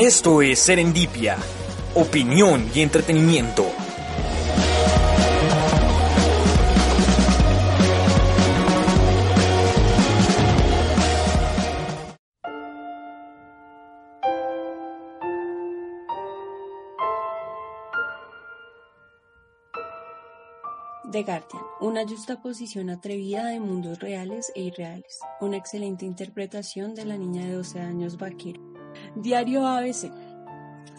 Esto es Serendipia, opinión y entretenimiento. The Guardian, una justaposición atrevida de mundos reales e irreales, una excelente interpretación de la niña de 12 años Bakiro. Diario ABC.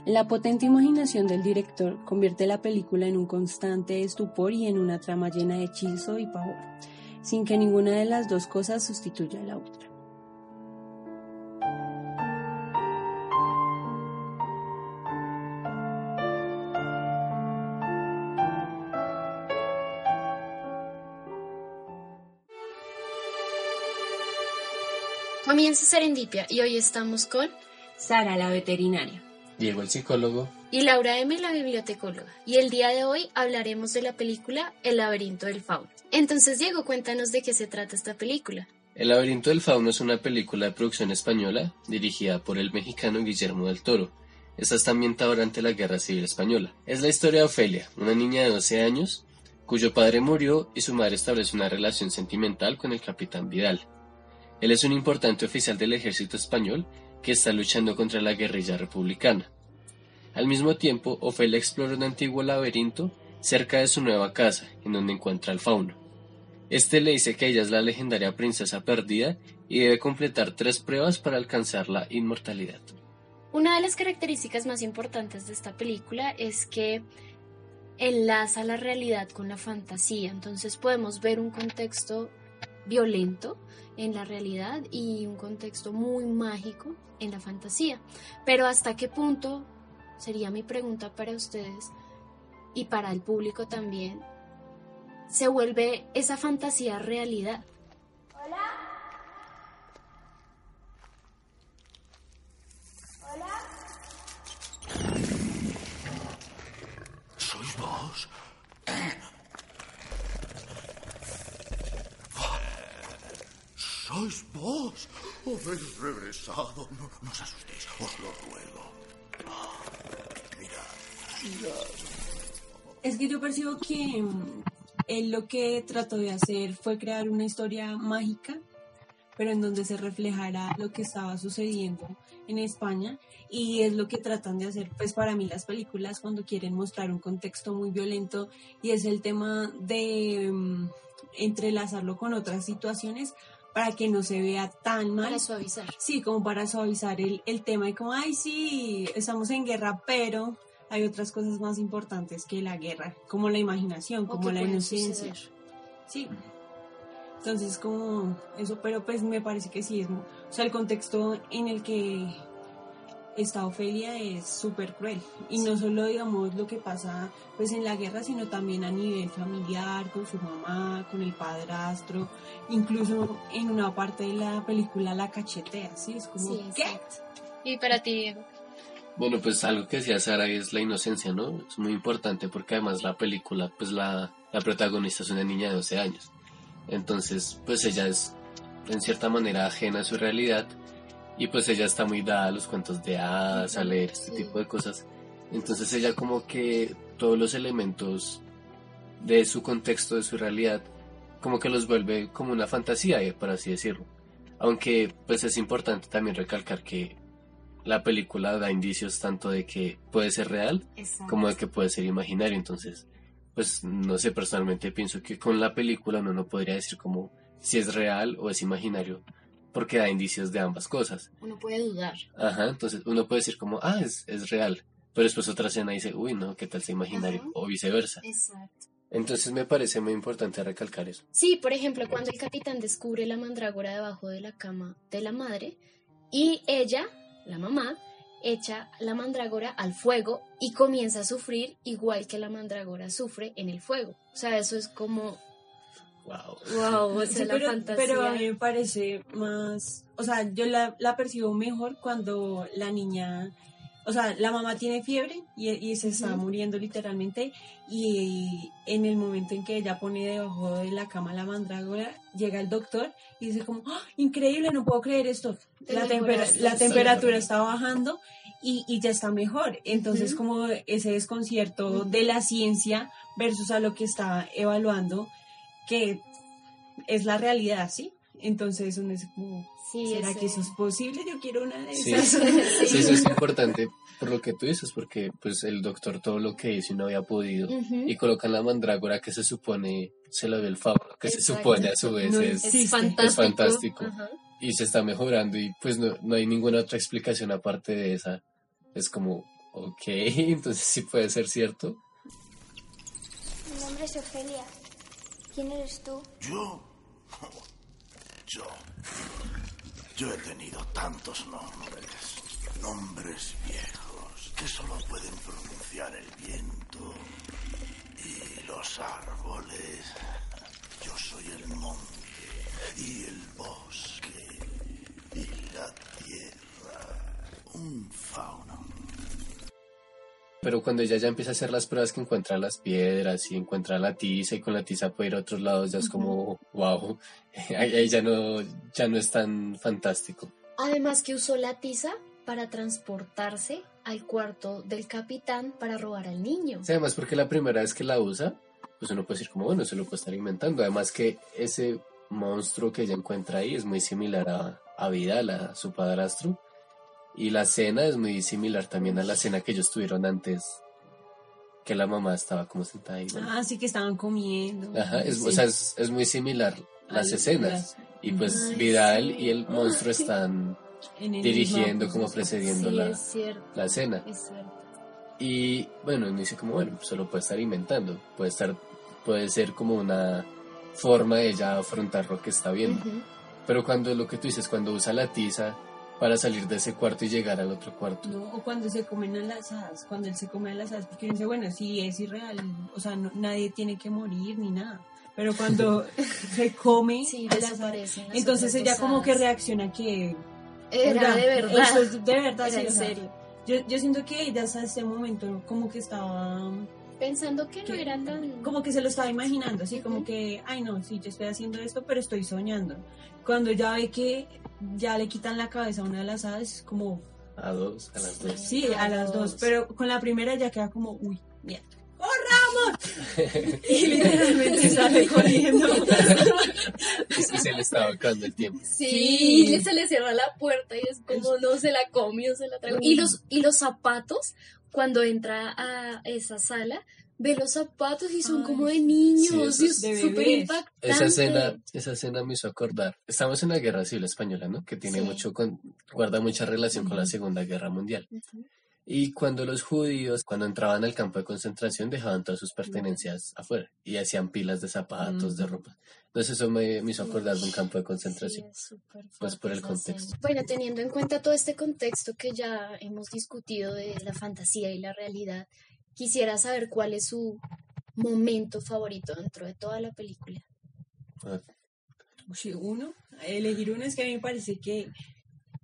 La potente imaginación del director convierte la película en un constante estupor y en una trama llena de hechizo y pavor, sin que ninguna de las dos cosas sustituya a la otra. Comienza Serendipia y hoy estamos con Sara, la veterinaria. Diego, el psicólogo. y Laura M, la bibliotecóloga. Y el día de hoy hablaremos de la película El laberinto del fauno. Entonces, Diego, cuéntanos de qué se trata esta película. El laberinto del fauno es una película de producción española dirigida por el mexicano Guillermo del Toro. Esta está ambientada durante la Guerra Civil Española. Es la historia de Ofelia, una niña de 12 años, cuyo padre murió y su madre establece una relación sentimental con el capitán Vidal. Él es un importante oficial del ejército español que está luchando contra la guerrilla republicana. Al mismo tiempo, Ofelia explora un antiguo laberinto cerca de su nueva casa, en donde encuentra al fauno. Este le dice que ella es la legendaria princesa perdida y debe completar tres pruebas para alcanzar la inmortalidad. Una de las características más importantes de esta película es que enlaza la realidad con la fantasía. Entonces podemos ver un contexto violento en la realidad y un contexto muy mágico en la fantasía. Pero hasta qué punto, sería mi pregunta para ustedes y para el público también, se vuelve esa fantasía realidad. Vos? Habéis regresado. No, no os asustéis, os lo ruego. Mirad, mirad. Es que yo percibo que mm, él lo que trató de hacer fue crear una historia mágica, pero en donde se reflejara lo que estaba sucediendo en España y es lo que tratan de hacer pues para mí las películas cuando quieren mostrar un contexto muy violento y es el tema de mm, entrelazarlo con otras situaciones para que no se vea tan mal. Para suavizar. Sí, como para suavizar el, el tema y como, ay, sí, estamos en guerra, pero hay otras cosas más importantes que la guerra, como la imaginación, O como la inocencia. suceder. Sí. Entonces, como eso, pero pues me parece que sí es. O sea, el contexto en el que está Ofelia es súper cruel. Y no solo, digamos, lo que pasa pues en la guerra, sino también a nivel familiar, con su mamá, con el padrastro. Incluso en una parte de la película la cachetea, ¿sí? Es como, Sí, ¿qué? Y para ti, Diego. Bueno, pues algo que decía Sara es la inocencia, ¿no? Es muy importante porque además la película, pues la, la protagonista es una niña de 12 años. Entonces, pues ella es en cierta manera ajena a su realidad y pues ella está muy dada a los cuentos de hadas, a leer este tipo de cosas. Entonces ella como que todos los elementos de su contexto, de su realidad, como que los vuelve como una fantasía, eh, por así decirlo. Aunque pues es importante también recalcar que la película da indicios tanto de que puede ser real como de que puede ser imaginario. Entonces, pues no sé, personalmente pienso que con la película uno no podría decir como si es real o es imaginario, porque da indicios de ambas cosas. Uno puede dudar. Ajá, entonces uno puede decir como, ah, es, es real, pero después otra escena dice, uy, no, ¿qué tal sea imaginario? Ajá. O viceversa. Exacto. Entonces me parece muy importante recalcar eso. Sí, por ejemplo, cuando el capitán descubre la mandrágora debajo de la cama de la madre y ella, la mamá, echa la mandrágora al fuego y comienza a sufrir igual que la mandrágora sufre en el fuego. O sea, eso es como, Wow. wow, o sea, Sí, la pero, fantasía. pero a mí me parece más, o sea, yo la, la percibo mejor cuando la niña, o sea, la mamá tiene fiebre y, y se está muriendo literalmente y en el momento en que ella pone debajo de la cama la mandrágora, llega el doctor y dice como, ¡Ah! increíble, no puedo creer esto, Te la, tempera- la sí. temperatura está bajando y, y ya está mejor. Entonces, como ese desconcierto de la ciencia versus a lo que está evaluando, que es la realidad, ¿sí? Entonces uno es como, Sí, ¿será ese- que eso es posible? Yo quiero una de Sí, esas. sí, eso es importante por lo que tú dices, porque pues el doctor todo lo que hizo y no había podido. Y colocan la mandrágora que se supone se lo dio el fauno, que se supone a su vez No es. Es fantástico. fantástico. Ajá. y se está mejorando y pues no, no hay ninguna otra explicación aparte de esa. Es como, ok, entonces sí puede ser cierto. Mi nombre es Ofelia. ¿Quién eres tú? Yo. Yo. Yo he tenido tantos nombres. Nombres viejos que solo pueden pronunciar el viento y los árboles. Yo soy el monte y el bosque y la tierra. Un fauno. Pero cuando ella ya empieza a hacer las pruebas que encuentra las piedras y encuentra la tiza y con la tiza puede ir a otros lados, ya es como, wow, ahí, ya, no, ya no es tan fantástico. Además que usó la tiza para transportarse al cuarto del capitán para robar al niño. Sí, además porque la primera vez que la usa, pues uno puede decir como, bueno, se lo puede estar alimentando. Además que ese monstruo que ella encuentra ahí es muy similar a, a Vidal, a su padrastro. Y la cena es muy similar también a la cena que ellos tuvieron antes, que la mamá estaba como sentada ahí. bueno. Ah, sí que estaban comiendo. Ajá, es, Sí. o sea, es, es muy similar las escenas. Y pues Ay, Vidal sí. y el monstruo están dirigiendo mismo como precediendo Sí, la, la cena. es cierto. Y bueno, uno dice como, bueno, solo puede estar inventando, puede estar, puede ser como una forma de ella afrontar lo que está viendo. Ujú. Pero cuando lo que tú dices, cuando usa la tiza para salir de ese cuarto y llegar al otro cuarto. No, o cuando se comen a las hadas, cuando él se come a las hadas, porque dice, bueno, sí, es irreal, o sea, no- nadie tiene que morir ni nada. Pero cuando se come Sí, a las hadas, entonces ella como que reacciona que... Era oiga, de verdad. Eso es de verdad, Era sí, en o sea, serio. Yo, yo siento que ella hasta ese momento como que estaba... Pensando que no que- era tan... Como que se lo estaba imaginando, así como que, ay no, sí, yo estoy haciendo esto, pero estoy soñando. Cuando ya ve que ya le quitan la cabeza a una de las hadas, es como, A dos, a las dos. Sí, a A las dos, dos. pero con la primera ya queda como, uy, mierda. ¡Corramos! y literalmente sale corriendo. Y sí se le estaba acabando el tiempo. Sí, Sí. y se le cierra la puerta y es como no se la comió, se la tragó. Y los, y los zapatos, cuando entra a esa sala, ve los zapatos y son Ay, como de sí, niños, eso y es- súper impactante. Esa escena, esa escena me hizo acordar. Estamos en la Guerra Civil Española, ¿no? Que tiene Sí. mucho, con- guarda mucha relación con la Segunda Guerra Mundial. Y cuando los judíos, cuando entraban al campo de concentración, dejaban todas sus pertenencias afuera y hacían pilas de zapatos, de Ujú. ropa. Entonces eso me, me hizo acordar de un campo de Sí, concentración. súper Pues por el contexto. Bueno, teniendo en cuenta todo este contexto que ya hemos discutido de la fantasía y la realidad, quisiera saber cuál es su momento favorito dentro de toda la película. Ah, uno, elegir uno es que a mí me parece que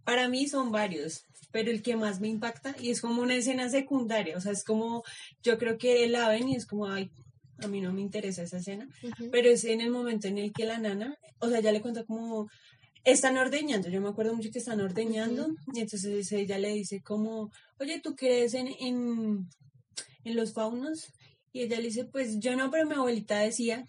para mí son varios, pero el que más me impacta y es como una escena secundaria, o sea, es como, yo creo que la ven y es como, ay, a mí no me interesa esa escena, Ujú. pero es en el momento en el que la nana, o sea, ya le cuenta como, están ordeñando, yo me acuerdo mucho que están ordeñando, y entonces ella le dice como, oye, ¿tú crees en, en, en los faunos? Y ella le dice, pues yo no, pero mi abuelita decía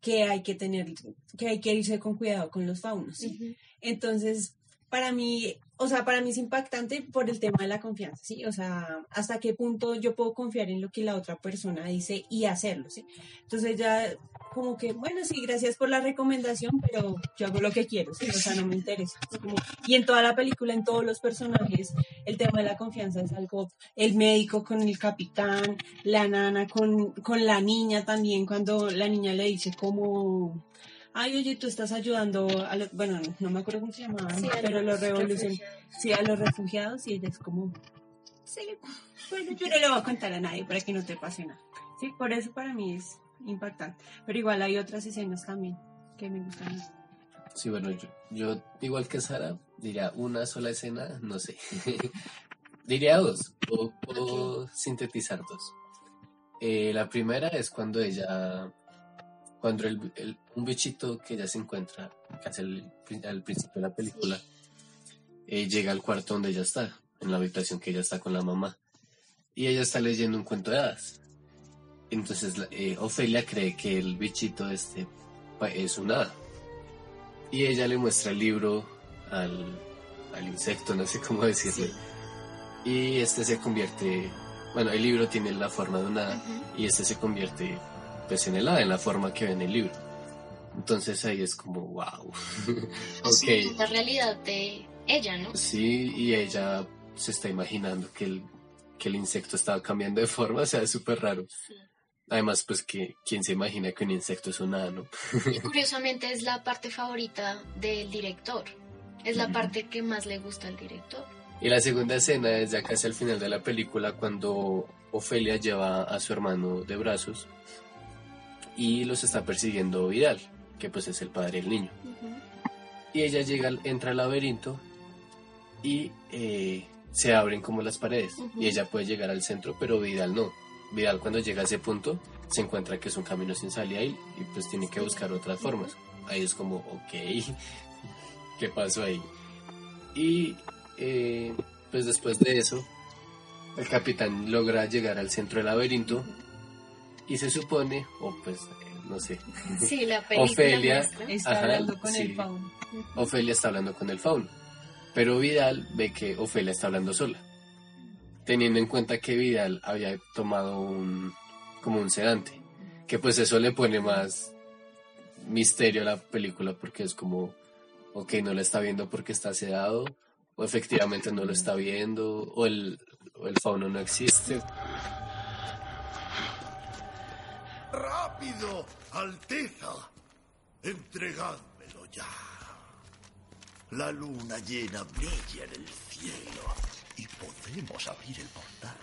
que hay que tener, que hay que irse con cuidado con los faunos, ¿sí? Ujú. Entonces, para mí, o sea, para mí es impactante por el tema de la confianza, ¿sí? O sea, hasta qué punto yo puedo confiar en lo que la otra persona dice y hacerlo, ¿sí? Entonces ya como que, bueno, sí, gracias por la recomendación, pero yo hago lo que quiero, ¿sí? o sea, no me interesa. Como- y en toda la película, en todos los personajes, el tema de la confianza es algo, el médico con el capitán, la nana con, con la niña también, cuando la niña le dice como, ay, oye, tú estás ayudando a los, bueno, no me acuerdo cómo se llamaban, Sí, pero los los revolucionarios, sí, a los refugiados, y ella es como, sí, bueno, yo no le voy a contar a nadie para que no te pase nada. Sí, por eso para mí es impactante. Pero igual hay otras escenas también que me gustan. Sí, bueno, yo, yo igual que Sara, diría una sola escena, no sé. diría dos, o puedo sintetizar dos. Eh, la primera es cuando ella, cuando el, el- un bichito que ella se encuentra, casi al, al principio de la película, eh, llega al cuarto donde ella está, en la habitación que ella está con la mamá, y ella está leyendo un cuento de hadas. Entonces eh, Ofelia cree que el bichito este pa- es un hada. Y ella le muestra el libro al, al insecto, no sé cómo decirle. Y este se convierte, bueno, el libro tiene la forma de un hada y este se convierte pues en el en la forma que ve en el libro. Entonces ahí es como, wow. Sí, ok. la realidad de ella, ¿no? Sí, y ella se está imaginando que el, que el insecto estaba cambiando de forma, o sea, es súper raro. Además, pues que quién se imagina que un insecto es un hada, ¿no? Y curiosamente es la parte favorita del director. Es la parte que más le gusta al director. Y la segunda escena es ya casi al final de la película cuando Ofelia lleva a su hermano de brazos y los está persiguiendo Vidal, que pues es el padre del niño. Y ella llega, entra al laberinto y eh, se abren como las paredes y ella puede llegar al centro, pero Vidal no. Vidal cuando llega a ese punto se encuentra que es un camino sin salida y, y pues tiene que buscar otras formas. Ahí es como, ok, ¿qué pasó ahí? Y eh, pues después de eso, el capitán logra llegar al centro del laberinto y se supone, o pues eh, no sé, Sí, la película Ofelia. Está Ajá, hablando con sí. el fauno. Ofelia está hablando con el fauno, pero Vidal ve que Ofelia está hablando sola, teniendo en cuenta que Vidal había tomado un como un sedante, que pues eso le pone más misterio a la película porque es como, ok, no la está viendo porque está sedado, o efectivamente no lo está viendo, o el, o el fauno no existe. ¡Rápido! ¡Alteza! Entregádmelo ya. La luna llena brilla en el cielo y podemos abrir el portal.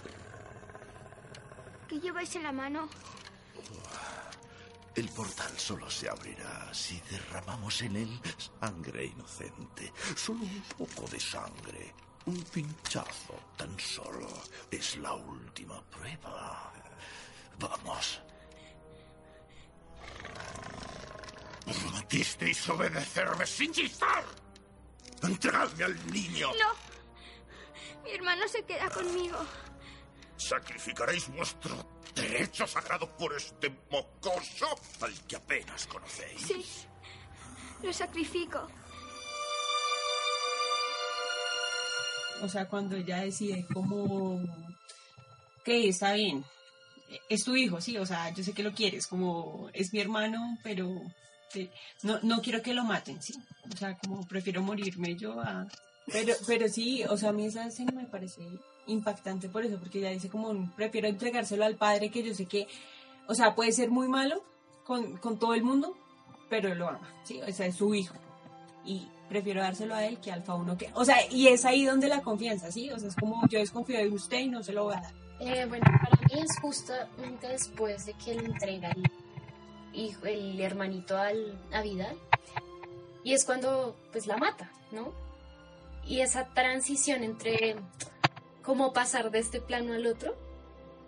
¿Qué lleváis en la mano? El portal solo se abrirá si derramamos en él sangre inocente. Solo un poco de sangre. Un pinchazo tan solo. Es la última prueba. Vamos. Prometisteis obedecerme sin chistar. Entregadme al niño. No. Mi hermano se queda conmigo. ¿Sacrificaréis vuestro derecho sagrado por este mocoso al que apenas conocéis? Sí. Lo sacrifico. O sea, cuando ella decide como que está bien, es tu hijo, sí, o sea, yo sé que lo quieres, como es mi hermano, pero te- no, no quiero que lo maten, sí. O sea, como prefiero morirme yo a... Pero, pero sí, o sea, a mí esa escena me parece impactante por eso, porque ella dice como, prefiero entregárselo al padre que yo sé que, o sea, puede ser muy malo con, con todo el mundo, pero lo ama, sí, o sea, es su hijo. Y prefiero dárselo a él que al fauno que... O sea, y es ahí donde la confianza, ¿sí? O sea, es como yo desconfío de usted y no se lo voy a dar. Eh, bueno, para mí es justamente después de que le entrega el, hijo, el hermanito al, a Vidal. Y es cuando pues la mata, ¿no? Y esa transición entre cómo pasar de este plano al otro,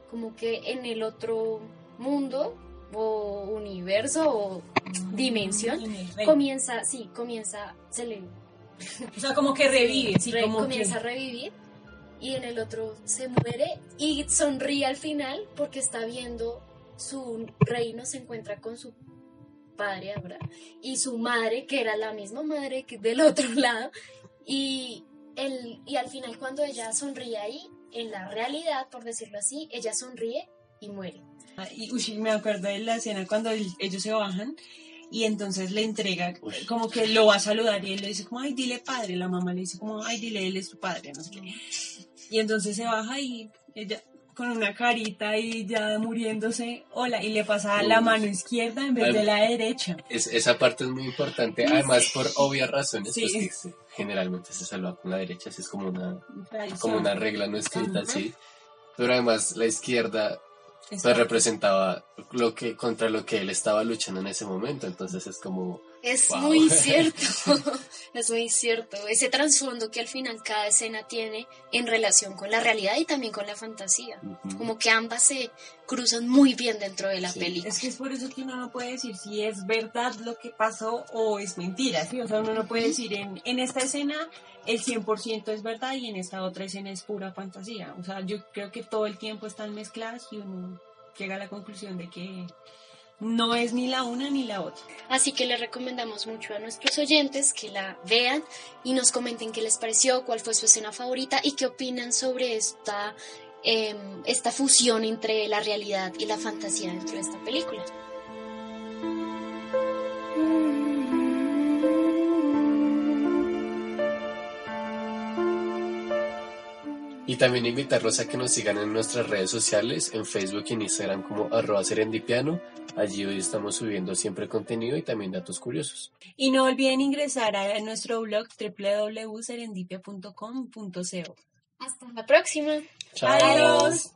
como que en el otro mundo o universo o dimensión comienza, sí, comienza, se le O sea, como que revive, sí, re- como comienza a revivir y en el otro se muere y sonríe al final porque está viendo su reino se encuentra con su padre ahora y su madre que era la misma madre que del otro lado y el y al final cuando ella sonríe ahí en la realidad por decirlo así ella sonríe y muere Ah, Y uy, me acuerdo de la escena cuando el- ellos se bajan y entonces le entrega como que lo va a saludar y él le dice como, ay, dile padre. La mamá le dice como, ay, dile, él es tu padre. No sé qué. Y entonces se baja y ella con una carita y ya muriéndose, hola, y le pasa la mano izquierda en vez de la derecha. Es, esa parte es muy importante, además por obvias razones, Sí. pues que generalmente se salva con la derecha, así es como una, como una regla no escrita, Ajá. sí. Pero además la izquierda pues representaba lo que contra lo que él estaba luchando en ese momento, entonces es como Es Wow. muy cierto, es muy cierto. Ese trasfondo que al final cada escena tiene en relación con la realidad y también con la fantasía. Como que ambas se cruzan muy bien dentro de la Sí. película. Es que es por eso que uno no puede decir si es verdad lo que pasó o es mentira, ¿sí? O sea, uno no puede decir en, en esta escena el 100% es verdad y en esta otra escena es pura fantasía. O sea, yo creo que todo el tiempo están mezcladas y uno llega a la conclusión de que no es ni la una ni la otra. Así que les recomendamos mucho a nuestros oyentes que la vean y nos comenten qué les pareció, cuál fue su escena favorita y qué opinan sobre esta, em, esta fusión entre la realidad y la fantasía dentro de esta película. Y también invitarlos a que nos sigan en nuestras redes sociales, en Facebook y en Instagram como arroba serendipiano. Allí hoy estamos subiendo siempre contenido y también datos curiosos. Y no olviden ingresar a nuestro blog www.serendipia.com.co. Hasta la próxima. Chao. Adiós.